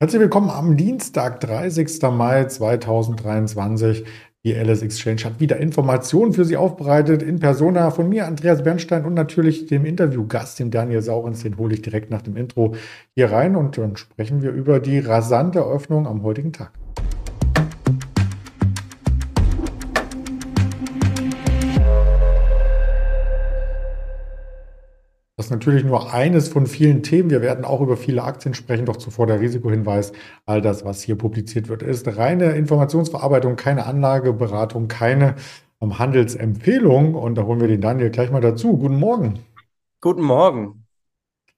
Herzlich willkommen am Dienstag, 30. Mai 2023. Die LS Exchange hat wieder Informationen für Sie aufbereitet in Persona von mir, Andreas Bernstein und natürlich dem Interviewgast, dem Daniel Saurens. Den hole ich direkt nach dem Intro hier rein und dann sprechen wir über die rasante Öffnung am heutigen Tag. Das ist natürlich nur eines von vielen Themen. Wir werden auch über viele Aktien sprechen, doch zuvor der Risikohinweis. All das, was hier publiziert wird, ist reine Informationsverarbeitung, keine Anlageberatung, keine ähm, Handelsempfehlung. Und da holen wir den Daniel gleich mal dazu. Guten Morgen. Guten Morgen.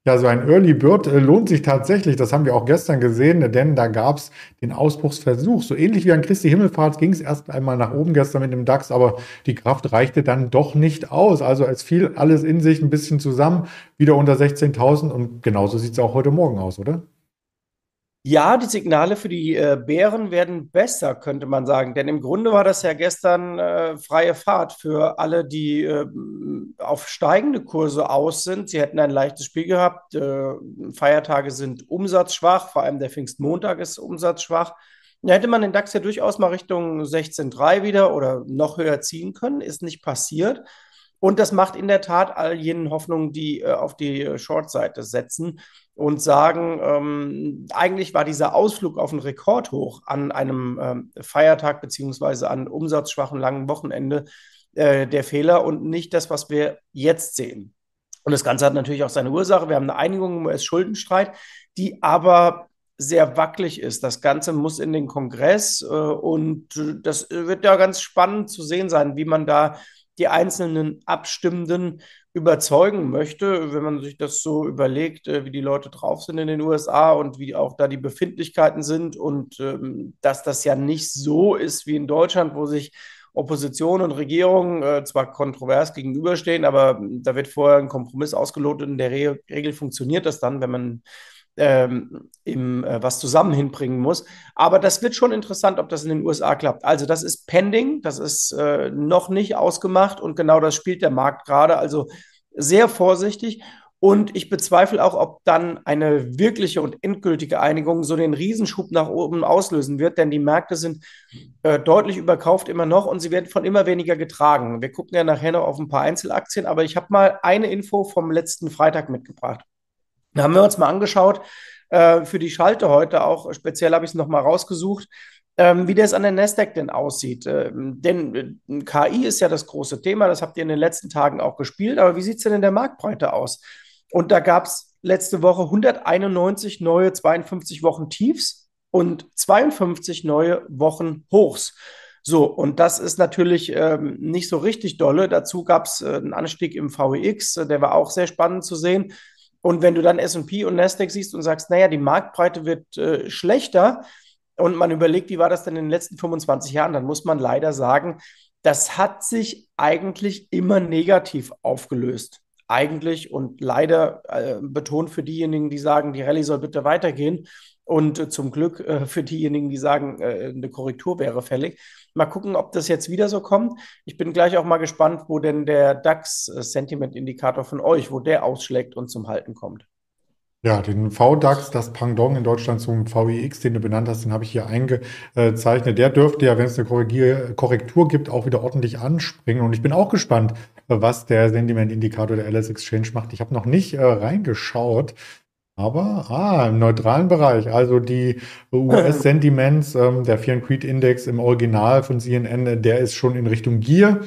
Ja, so ein Early Bird äh, lohnt sich tatsächlich. Das haben wir auch gestern gesehen, denn da gab es den Ausbruchsversuch. So ähnlich wie an Christi Himmelfahrt ging es erst einmal nach oben gestern mit dem DAX, aber die Kraft reichte dann doch nicht aus. Also es fiel alles in sich ein bisschen zusammen, wieder unter 16.000 und genauso sieht es auch heute Morgen aus, oder? Ja, die Signale für die äh, Bären werden besser, könnte man sagen. Denn im Grunde war das ja gestern äh, freie Fahrt für alle, die äh, auf steigende Kurse aus sind. Sie hätten ein leichtes Spiel gehabt. Äh, Feiertage sind umsatzschwach, vor allem der Pfingstmontag ist umsatzschwach. Da hätte man den DAX ja durchaus mal Richtung 16,3 wieder oder noch höher ziehen können. Ist nicht passiert. Und das macht in der Tat all jenen Hoffnungen, die äh, auf die äh, Short-Seite setzen und sagen, ähm, eigentlich war dieser Ausflug auf ein Rekordhoch an einem ähm, Feiertag beziehungsweise an umsatzschwachen langen Wochenende äh, der Fehler und nicht das, was wir jetzt sehen. Und das Ganze hat natürlich auch seine Ursache. Wir haben eine Einigung im US-Schuldenstreit, die aber sehr wackelig ist. Das Ganze muss in den Kongress äh, und das wird ja ganz spannend zu sehen sein, wie man da die einzelnen Abstimmenden überzeugen möchte, wenn man sich das so überlegt, äh, wie die Leute drauf sind in den USA und wie auch da die Befindlichkeiten sind und ähm, dass das ja nicht so ist wie in Deutschland, wo sich Opposition und Regierung äh, zwar kontrovers gegenüberstehen, aber da wird vorher ein Kompromiss ausgelotet. In der Re Regel funktioniert das dann, wenn man ähm, im, äh, was zusammen hinbringen muss. Aber das wird schon interessant, ob das in den USA klappt. Also das ist pending, das ist äh, noch nicht ausgemacht und genau das spielt der Markt gerade. Also sehr vorsichtig. Und ich bezweifle auch, ob dann eine wirkliche und endgültige Einigung so den Riesenschub nach oben auslösen wird, denn die Märkte sind äh, deutlich überkauft immer noch und sie werden von immer weniger getragen. Wir gucken ja nachher noch auf ein paar Einzelaktien, aber ich habe mal eine Info vom letzten Freitag mitgebracht. Da haben wir uns mal angeschaut, äh, für die Schalte heute auch, speziell habe ich es nochmal rausgesucht, ähm, wie das an der Nasdaq denn aussieht. Ähm, denn äh, KI ist ja das große Thema, das habt ihr in den letzten Tagen auch gespielt, aber wie sieht es denn in der Marktbreite aus? Und da gab es letzte Woche 191 neue 52 Wochen Tiefs und 52 neue Wochen Hochs. So, und das ist natürlich ähm, nicht so richtig dolle. Dazu gab es äh, einen Anstieg im VEX, äh, der war auch sehr spannend zu sehen. Und wenn du dann S&P und Nasdaq siehst und sagst, naja, die Marktbreite wird äh, schlechter und man überlegt, wie war das denn in den letzten 25 Jahren, dann muss man leider sagen, das hat sich eigentlich immer negativ aufgelöst. Eigentlich und leider äh, betont für diejenigen, die sagen, die Rallye soll bitte weitergehen und äh, zum Glück äh, für diejenigen, die sagen, äh, eine Korrektur wäre fällig. Mal gucken, ob das jetzt wieder so kommt. Ich bin gleich auch mal gespannt, wo denn der DAX-Sentiment-Indikator von euch, wo der ausschlägt und zum Halten kommt. Ja, den VDAX, das Pendant in Deutschland zum VIX, den du benannt hast, den habe ich hier eingezeichnet. Der dürfte ja, wenn es eine Korrektur gibt, auch wieder ordentlich anspringen. Und ich bin auch gespannt, was der Sentiment-Indikator der LS Exchange macht. Ich habe noch nicht äh, reingeschaut. Aber, ah, im neutralen Bereich. Also die US-Sentiments, ähm, der Fear and Creed Index im Original von CNN, der ist schon in Richtung Gier.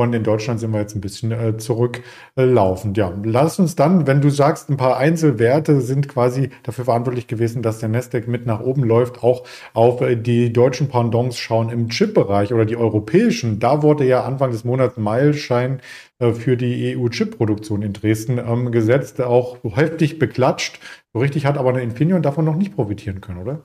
Und in Deutschland sind wir jetzt ein bisschen äh, zurücklaufend. ja, lass uns dann, wenn du sagst, ein paar Einzelwerte sind quasi dafür verantwortlich gewesen, dass der Nasdaq mit nach oben läuft, auch auf äh, die deutschen Pendants schauen im Chip-Bereich oder die europäischen. Da wurde ja Anfang des Monats Meilenstein äh, für die EU-Chip-Produktion in Dresden ähm, gesetzt, auch heftig beklatscht. So richtig hat aber eine Infineon davon noch nicht profitieren können, oder?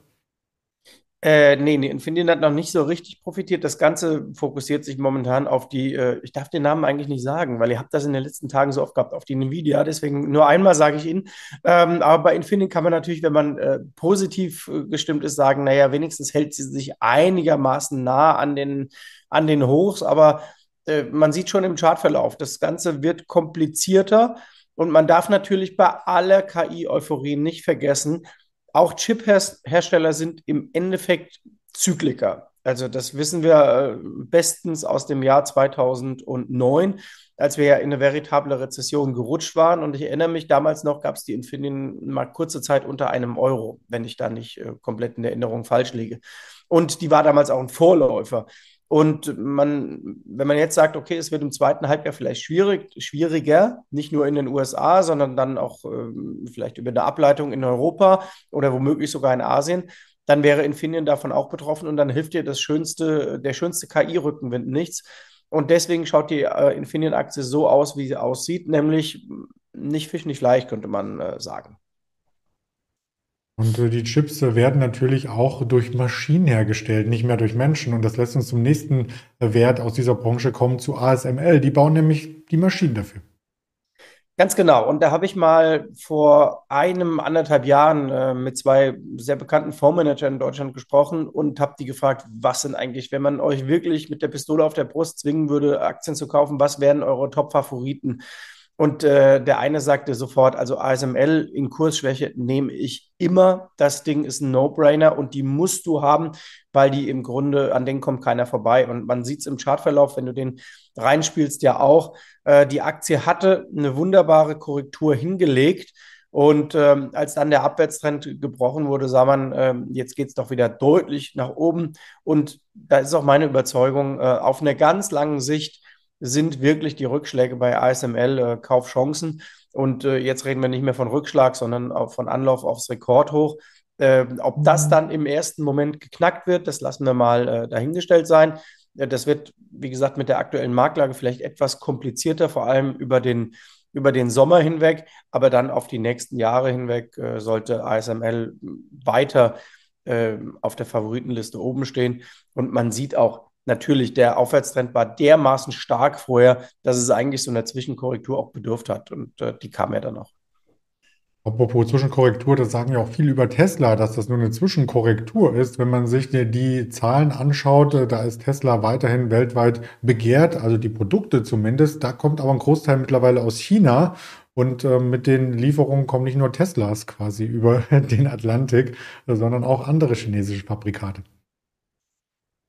Äh, nee, nee, Infineon hat noch nicht so richtig profitiert. Das Ganze fokussiert sich momentan auf die, äh, ich darf den Namen eigentlich nicht sagen, weil ihr habt das in den letzten Tagen so oft gehabt, auf die Nvidia. Deswegen nur einmal sage ich Ihnen. Ähm, aber bei Infineon kann man natürlich, wenn man äh, positiv äh, gestimmt ist, sagen, naja, wenigstens hält sie sich einigermaßen nah an den, an den Hochs. Aber äh, man sieht schon im Chartverlauf, das Ganze wird komplizierter. Und man darf natürlich bei aller KI-Euphorie nicht vergessen, auch Chip-Hersteller sind im Endeffekt Zykliker. Also das wissen wir äh, bestens aus dem Jahr 2009, als wir ja in eine veritable Rezession gerutscht waren. Und ich erinnere mich, damals noch gab es die Infineon mal kurze Zeit unter einem Euro, wenn ich da nicht äh, komplett in Erinnerung falsch liege. Und die war damals auch ein Vorläufer. Und man, wenn man jetzt sagt, okay, es wird im zweiten Halbjahr vielleicht schwierig, schwieriger, nicht nur in den USA, sondern dann auch ähm, vielleicht über eine Ableitung in Europa oder womöglich sogar in Asien, dann wäre Infineon davon auch betroffen und dann hilft dir das schönste, der schönste KI-Rückenwind nichts. Und deswegen schaut die äh, Infineon-Aktie so aus, wie sie aussieht, nämlich nicht Fisch, nicht leicht, könnte man äh, sagen. Und äh, die Chips äh, werden natürlich auch durch Maschinen hergestellt, nicht mehr durch Menschen. Und das lässt uns zum nächsten äh, Wert aus dieser Branche kommen, zu ASML. Die bauen nämlich die Maschinen dafür. Ganz genau. Und da habe ich mal vor einem, anderthalb Jahren äh, mit zwei sehr bekannten Fondsmanagern in Deutschland gesprochen und habe die gefragt, was sind eigentlich, wenn man euch wirklich mit der Pistole auf der Brust zwingen würde, Aktien zu kaufen, was wären eure Top-Favoriten? Und äh, der eine sagte sofort, also ASML in Kursschwäche nehme ich immer. Das Ding ist ein No-Brainer und die musst du haben, weil die im Grunde, an denen kommt keiner vorbei. Und man sieht es im Chartverlauf, wenn du den reinspielst, ja auch. Äh, die Aktie hatte eine wunderbare Korrektur hingelegt. Und ähm, als dann der Abwärtstrend gebrochen wurde, sah man, ähm, jetzt geht es doch wieder deutlich nach oben. Und da ist auch meine Überzeugung, äh, auf einer ganz langen Sicht sind wirklich die Rückschläge bei ASML äh, Kaufchancen. Und äh, jetzt reden wir nicht mehr von Rückschlag, sondern auch von Anlauf aufs Rekordhoch. Äh, ob das mhm. dann im ersten Moment geknackt wird, das lassen wir mal äh, dahingestellt sein. Das wird, wie gesagt, mit der aktuellen Marktlage vielleicht etwas komplizierter, vor allem über den, über den Sommer hinweg. Aber dann auf die nächsten Jahre hinweg sollte ASML weiter auf der Favoritenliste oben stehen. Und man sieht auch, natürlich der Aufwärtstrend war dermaßen stark vorher, dass es eigentlich so einer Zwischenkorrektur auch bedürft hat. Und äh, die kam ja dann auch. Apropos Zwischenkorrektur, das sagen ja auch viele über Tesla, dass das nur eine Zwischenkorrektur ist. Wenn man sich die Zahlen anschaut, äh, da ist Tesla weiterhin weltweit begehrt, also die Produkte zumindest. Da kommt aber ein Großteil mittlerweile aus China. Und äh, mit den Lieferungen kommen nicht nur Teslas quasi über den Atlantik, sondern auch andere chinesische Fabrikate.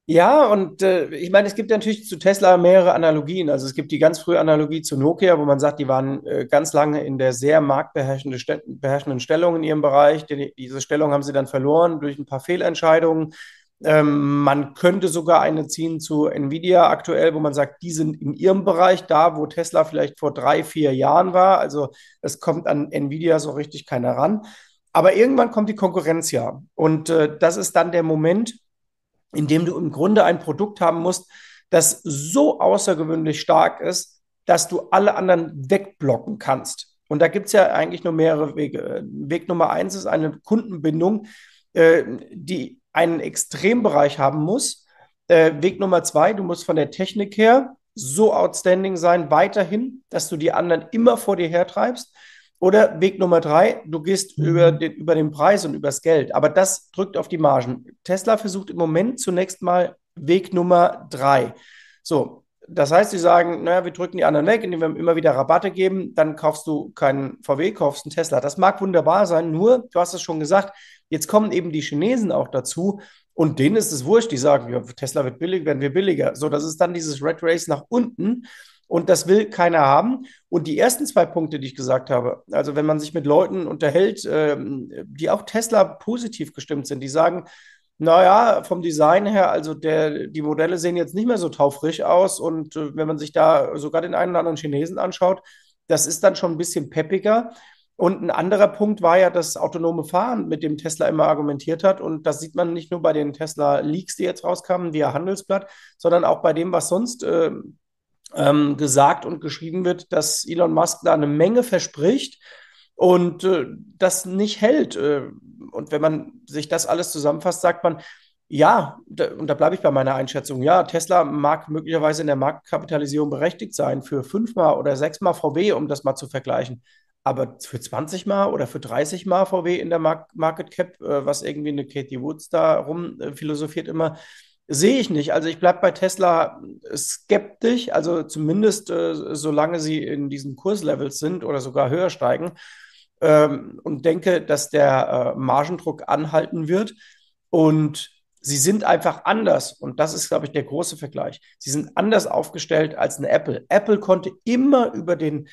Ja, und äh, ich meine, es gibt natürlich zu Tesla mehrere Analogien. Also es gibt die ganz frühe Analogie zu Nokia, wo man sagt, die waren äh, ganz lange in der sehr marktbeherrschenden St Stellung in ihrem Bereich. Die, diese Stellung haben sie dann verloren durch ein paar Fehlentscheidungen. Ähm, man könnte sogar eine ziehen zu Nvidia aktuell, wo man sagt, die sind in ihrem Bereich da, wo Tesla vielleicht vor drei, vier Jahren war. Also es kommt an Nvidia so richtig keiner ran. Aber irgendwann kommt die Konkurrenz ja. Und äh, das ist dann der Moment, indem du im Grunde ein Produkt haben musst, das so außergewöhnlich stark ist, dass du alle anderen wegblocken kannst. Und da gibt es ja eigentlich nur mehrere Wege. Weg Nummer eins ist eine Kundenbindung, äh, die einen Extrembereich haben muss. Äh, Weg Nummer zwei, du musst von der Technik her so outstanding sein, weiterhin, dass du die anderen immer vor dir hertreibst. Oder Weg Nummer drei, du gehst mhm. über, den, über den Preis und übers Geld. Aber das drückt auf die Margen. Tesla versucht im Moment zunächst mal Weg Nummer drei. So, das heißt, sie sagen, naja, wir drücken die anderen weg, indem wir immer wieder Rabatte geben, dann kaufst du keinen VW, kaufst einen Tesla. Das mag wunderbar sein, nur, du hast es schon gesagt, jetzt kommen eben die Chinesen auch dazu und denen ist es wurscht, die sagen, ja, Tesla wird billig, werden wir billiger. So, das ist dann dieses Red Race nach unten. Und das will keiner haben. Und die ersten zwei Punkte, die ich gesagt habe, also wenn man sich mit Leuten unterhält, ähm, die auch Tesla positiv gestimmt sind, die sagen, naja, vom Design her, also der, die Modelle sehen jetzt nicht mehr so taufrisch aus. Und äh, wenn man sich da sogar den einen oder anderen Chinesen anschaut, das ist dann schon ein bisschen peppiger. Und ein anderer Punkt war ja das autonome Fahren, mit dem Tesla immer argumentiert hat. Und das sieht man nicht nur bei den Tesla-Leaks, die jetzt rauskamen via Handelsblatt, sondern auch bei dem, was sonst äh, ähm, gesagt und geschrieben wird, dass Elon Musk da eine Menge verspricht und äh, das nicht hält. Äh, und wenn man sich das alles zusammenfasst, sagt man, ja, da, und da bleibe ich bei meiner Einschätzung, ja, Tesla mag möglicherweise in der Marktkapitalisierung berechtigt sein für fünfmal oder sechsmal VW, um das mal zu vergleichen. Aber für 20 Mal oder für 30 Mal VW in der Market Cap, äh, was irgendwie eine Katie Woods da rum philosophiert immer, Sehe ich nicht. Also ich bleibe bei Tesla skeptisch, also zumindest äh, solange sie in diesen Kurslevels sind oder sogar höher steigen. ähm, und denke, dass der äh, Margendruck anhalten wird. Und sie sind einfach anders. Und das ist, glaube ich, der große Vergleich. Sie sind anders aufgestellt als eine Apple. Apple konnte immer über den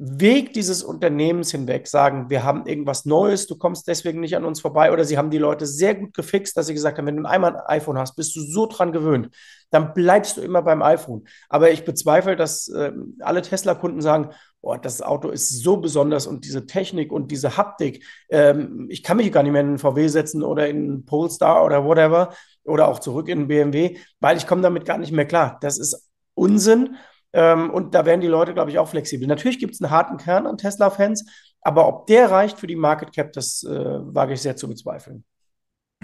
Weg dieses Unternehmens hinweg sagen, wir haben irgendwas Neues, du kommst deswegen nicht an uns vorbei. Oder sie haben die Leute sehr gut gefixt, dass sie gesagt haben, wenn du einmal ein iPhone hast, bist du so dran gewöhnt, dann bleibst du immer beim iPhone. Aber ich bezweifle, dass äh, alle Tesla-Kunden sagen, oh, das Auto ist so besonders und diese Technik und diese Haptik, ähm, ich kann mich gar nicht mehr in einen VW setzen oder in einen Polestar oder whatever oder auch zurück in einen BMW, weil ich komme damit gar nicht mehr klar. Das ist Unsinn. Ähm, und da werden die Leute, glaube ich, auch flexibel. Natürlich gibt es einen harten Kern an Tesla-Fans, aber ob der reicht für die Market Cap, das äh, wage ich sehr zu bezweifeln.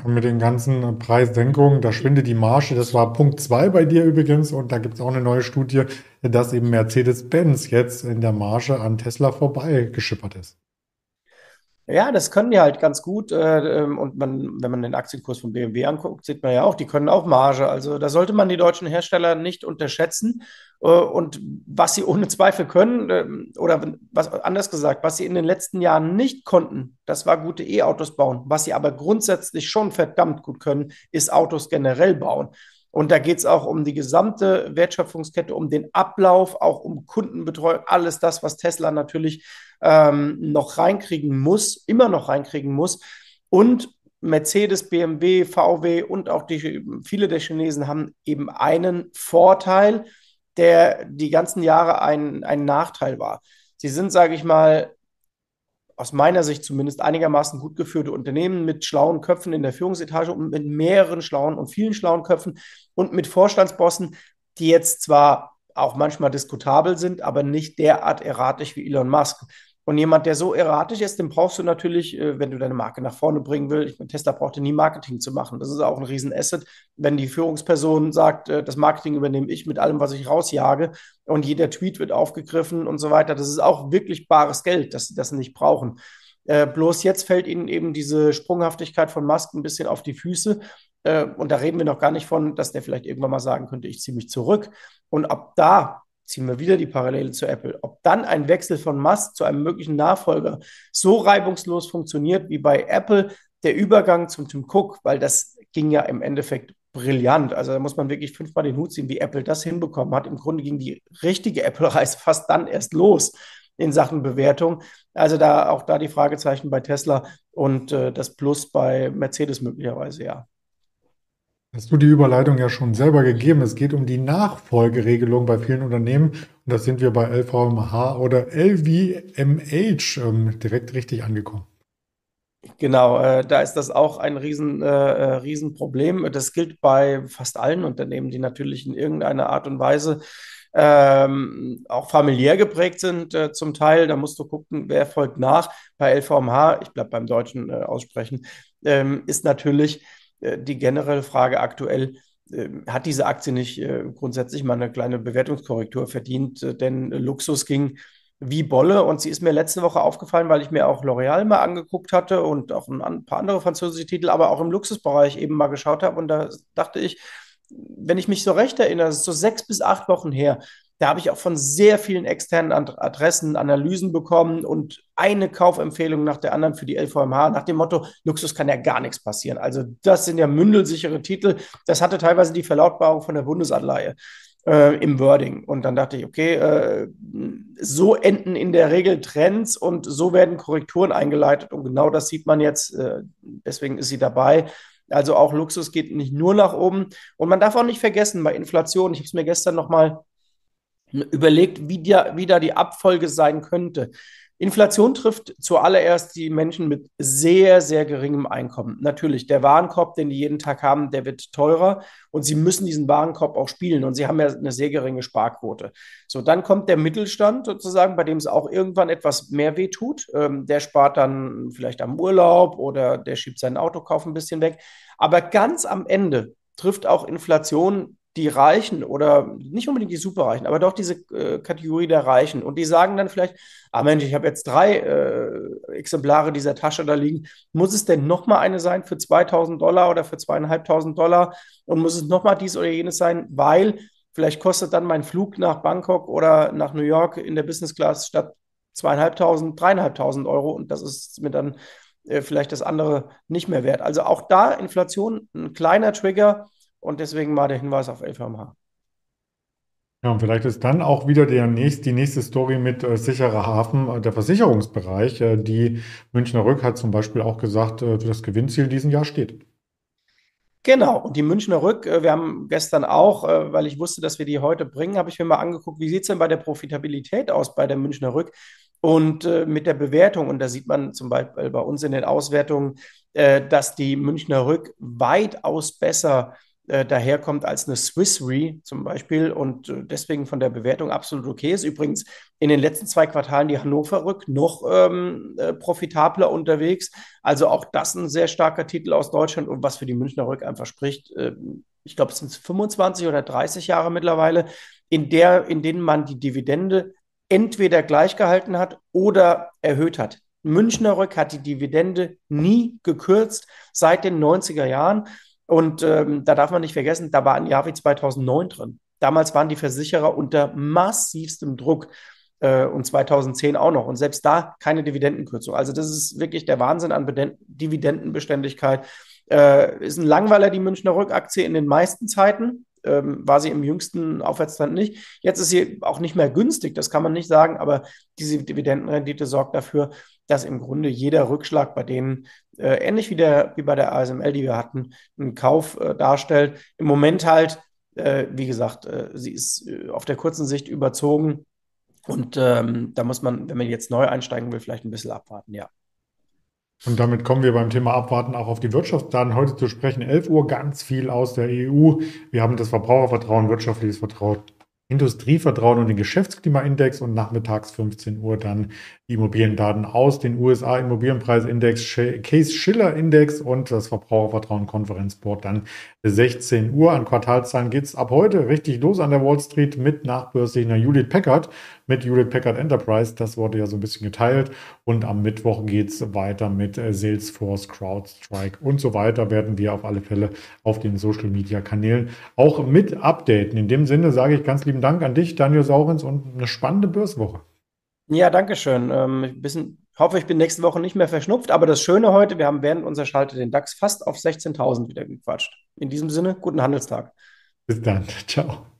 Und mit den ganzen Preissenkungen, da schwindet die Marge. Das war Punkt zwei bei dir übrigens. Und da gibt es auch eine neue Studie, dass eben Mercedes-Benz jetzt in der Marge an Tesla vorbeigeschippert ist. Ja, das können die halt ganz gut. Äh, ähm, und man, wenn man den Aktienkurs von BMW anguckt, sieht man ja auch, die können auch Marge. Also da sollte man die deutschen Hersteller nicht unterschätzen. Äh, und was sie ohne Zweifel können, ähm, oder was anders gesagt, was sie in den letzten Jahren nicht konnten, das war gute E-Autos bauen. Was sie aber grundsätzlich schon verdammt gut können, ist Autos generell bauen. Und da geht es auch um die gesamte Wertschöpfungskette, um den Ablauf, auch um Kundenbetreuung, alles das, was Tesla natürlich ähm, noch reinkriegen muss, immer noch reinkriegen muss. Und Mercedes, BMW, VW und auch die, viele der Chinesen haben eben einen Vorteil, der die ganzen Jahre ein, ein Nachteil war. Sie sind, sage ich mal, aus meiner Sicht zumindest einigermaßen gut geführte Unternehmen mit schlauen Köpfen in der Führungsetage und mit mehreren schlauen und vielen schlauen Köpfen und mit Vorstandsbossen, die jetzt zwar auch manchmal diskutabel sind, aber nicht derart erratisch wie Elon Musk. Und jemand, der so erratisch ist, den brauchst du natürlich, äh, wenn du deine Marke nach vorne bringen willst. Ich meine, Tesla brauchte nie Marketing zu machen. Das ist auch ein Riesenasset. Wenn die Führungsperson sagt, äh, das Marketing übernehme ich mit allem, was ich rausjage und jeder Tweet wird aufgegriffen und so weiter, das ist auch wirklich bares Geld, das sie das nicht brauchen. Äh, bloß jetzt fällt ihnen eben diese Sprunghaftigkeit von Musk ein bisschen auf die Füße. und da reden wir noch gar nicht von, dass der vielleicht irgendwann mal sagen könnte, ich ziehe mich zurück. Und ab da ziehen wir wieder die Parallele zu Apple, ob dann ein Wechsel von Musk zu einem möglichen Nachfolger so reibungslos funktioniert wie bei Apple der Übergang zum Tim Cook, weil das ging ja im Endeffekt brillant. Also da muss man wirklich fünfmal den Hut ziehen, wie Apple das hinbekommen hat. Im Grunde ging die richtige Apple-Reise fast dann erst los in Sachen Bewertung. Also da auch da die Fragezeichen bei Tesla und äh, das Plus bei Mercedes möglicherweise, ja. Hast du die Überleitung ja schon selber gegeben. Es geht um die Nachfolgeregelung bei vielen Unternehmen. Und da sind wir bei LVMH oder LVMH ähm, direkt richtig angekommen. Genau, äh, da ist das auch ein Riesen, äh, äh, Riesenproblem. Das gilt bei fast allen Unternehmen, die natürlich in irgendeiner Art und Weise ähm, auch familiär geprägt sind, äh, zum Teil. Da musst du gucken, wer folgt nach. Bei LVMH, ich bleibe beim deutschen äh, Aussprechen, ähm, ist natürlich die generelle Frage aktuell, äh, hat diese Aktie nicht äh, grundsätzlich mal eine kleine Bewertungskorrektur verdient? Denn Luxus ging wie Bolle und sie ist mir letzte Woche aufgefallen, weil ich mir auch L'Oreal mal angeguckt hatte und auch ein paar andere französische Titel, aber auch im Luxusbereich eben mal geschaut habe und da dachte ich, wenn ich mich so recht erinnere, das ist so sechs bis acht Wochen her, da habe ich auch von sehr vielen externen Adressen Analysen bekommen und eine Kaufempfehlung nach der anderen für die LVMH nach dem Motto, Luxus kann ja gar nichts passieren. Also das sind ja mündelsichere Titel. Das hatte teilweise die Verlautbarung von der Bundesanleihe. Äh, im Wording. Und dann dachte ich, okay, äh, so enden in der Regel Trends und so werden Korrekturen eingeleitet. Und genau das sieht man jetzt. Äh, deswegen ist sie dabei. Also auch Luxus geht nicht nur nach oben. Und man darf auch nicht vergessen, bei Inflation, ich habe es mir gestern nochmal überlegt, wie, die, wie da die Abfolge sein könnte. Inflation trifft zuallererst die Menschen mit sehr, sehr geringem Einkommen. Natürlich, der Warenkorb, den die jeden Tag haben, der wird teurer und sie müssen diesen Warenkorb auch spielen und sie haben ja eine sehr geringe Sparquote. So, dann kommt der Mittelstand sozusagen, bei dem es auch irgendwann etwas mehr weh tut. Ähm, der spart dann vielleicht am Urlaub oder der schiebt seinen Autokauf ein bisschen weg. Aber ganz am Ende trifft auch Inflation die Reichen oder nicht unbedingt die Superreichen, aber doch diese äh, Kategorie der Reichen. Und die sagen dann vielleicht, ah Mensch, ich habe jetzt drei äh, Exemplare dieser Tasche da liegen. Muss es denn nochmal eine sein für 2000 Dollar oder für zweieinhalbtausend Dollar? Und muss es nochmal dies oder jenes sein, weil vielleicht kostet dann mein Flug nach Bangkok oder nach New York in der Business Class statt zweieinhalbtausend, dreieinhalbtausend Euro und das ist mir dann äh, vielleicht das andere nicht mehr wert. Also auch da Inflation ein kleiner Trigger und deswegen mal der Hinweis auf LVMH. Ja, und vielleicht ist dann auch wieder der nächst, die nächste Story mit äh, sicherer Hafen, äh, der Versicherungsbereich. Äh, die Münchner Rück hat zum Beispiel auch gesagt, äh, das Gewinnziel diesen Jahr steht. Genau, und die Münchner Rück, äh, wir haben gestern auch, äh, weil ich wusste, dass wir die heute bringen, habe ich mir mal angeguckt, wie sieht es denn bei der Profitabilität aus bei der Münchner Rück und äh, mit der Bewertung. Und da sieht man zum Beispiel bei uns in den Auswertungen, dass die Münchner Rück weitaus besser äh, daherkommt als eine Swiss Re zum Beispiel und äh, deswegen von der Bewertung absolut okay ist. Übrigens in den letzten zwei Quartalen die Hannover Rück noch ähm, äh, profitabler unterwegs. Also auch das ein sehr starker Titel aus Deutschland und was für die Münchner Rück einfach spricht. Äh, ich glaube, es sind 25 oder 30 Jahre mittlerweile, in, der, in denen man die Dividende entweder gleich gehalten hat oder erhöht hat. Münchner Rück hat die Dividende nie gekürzt seit den 90er Jahren. Und ähm, da darf man nicht vergessen, da war ein Jahr wie 2009 drin. Damals waren die Versicherer unter massivstem Druck äh, und 2010 auch noch. Und selbst da keine Dividendenkürzung. Also das ist wirklich der Wahnsinn an Beden Dividendenbeständigkeit. Äh, ist ein Langweiler, die Münchner Rückaktie in den meisten Zeiten. Ähm, war sie im jüngsten Aufwärtstrend nicht. Jetzt ist sie auch nicht mehr günstig, das kann man nicht sagen, aber diese Dividendenrendite sorgt dafür, dass im Grunde jeder Rückschlag bei denen, äh, ähnlich wie, der, wie bei der ASML, die wir hatten, einen Kauf äh, darstellt. Im Moment halt, äh, wie gesagt, äh, sie ist äh, auf der kurzen Sicht überzogen. Und ähm, da muss man, wenn man jetzt neu einsteigen will, vielleicht ein bisschen abwarten, ja. Und damit kommen wir beim Thema Abwarten auch auf die Wirtschaftsdaten heute zu sprechen. 11 Uhr ganz viel aus der EU. Wir haben das Verbrauchervertrauen, wirtschaftliches Vertrauen Industrievertrauen und den Geschäftsklimaindex und nachmittags 15 Uhr dann die Immobiliendaten aus den USA Immobilienpreisindex, Case Schiller Index und das Verbrauchervertrauen Konferenzboard dann 16 Uhr. An Quartalzahlen geht es ab heute richtig los an der Wall Street mit nachbörslicher Judith Packard mit Hewlett Packard Enterprise. Das wurde ja so ein bisschen geteilt. Und am Mittwoch geht es weiter mit äh, Salesforce, CrowdStrike und so weiter. Werden wir auf alle Fälle auf den Social Media Kanälen auch mit updaten. In dem Sinne sage ich ganz lieben Dank an dich, Daniel Saurens, und eine spannende Börswoche. Ja, danke schön. Ähm, bisschen, hoffe, ich bin nächste Woche nicht mehr verschnupft. Aber das Schöne heute, wir haben während unserer Schalte den DAX fast auf 16.000 wieder gequatscht. In diesem Sinne, guten Handelstag. Bis dann. Ciao.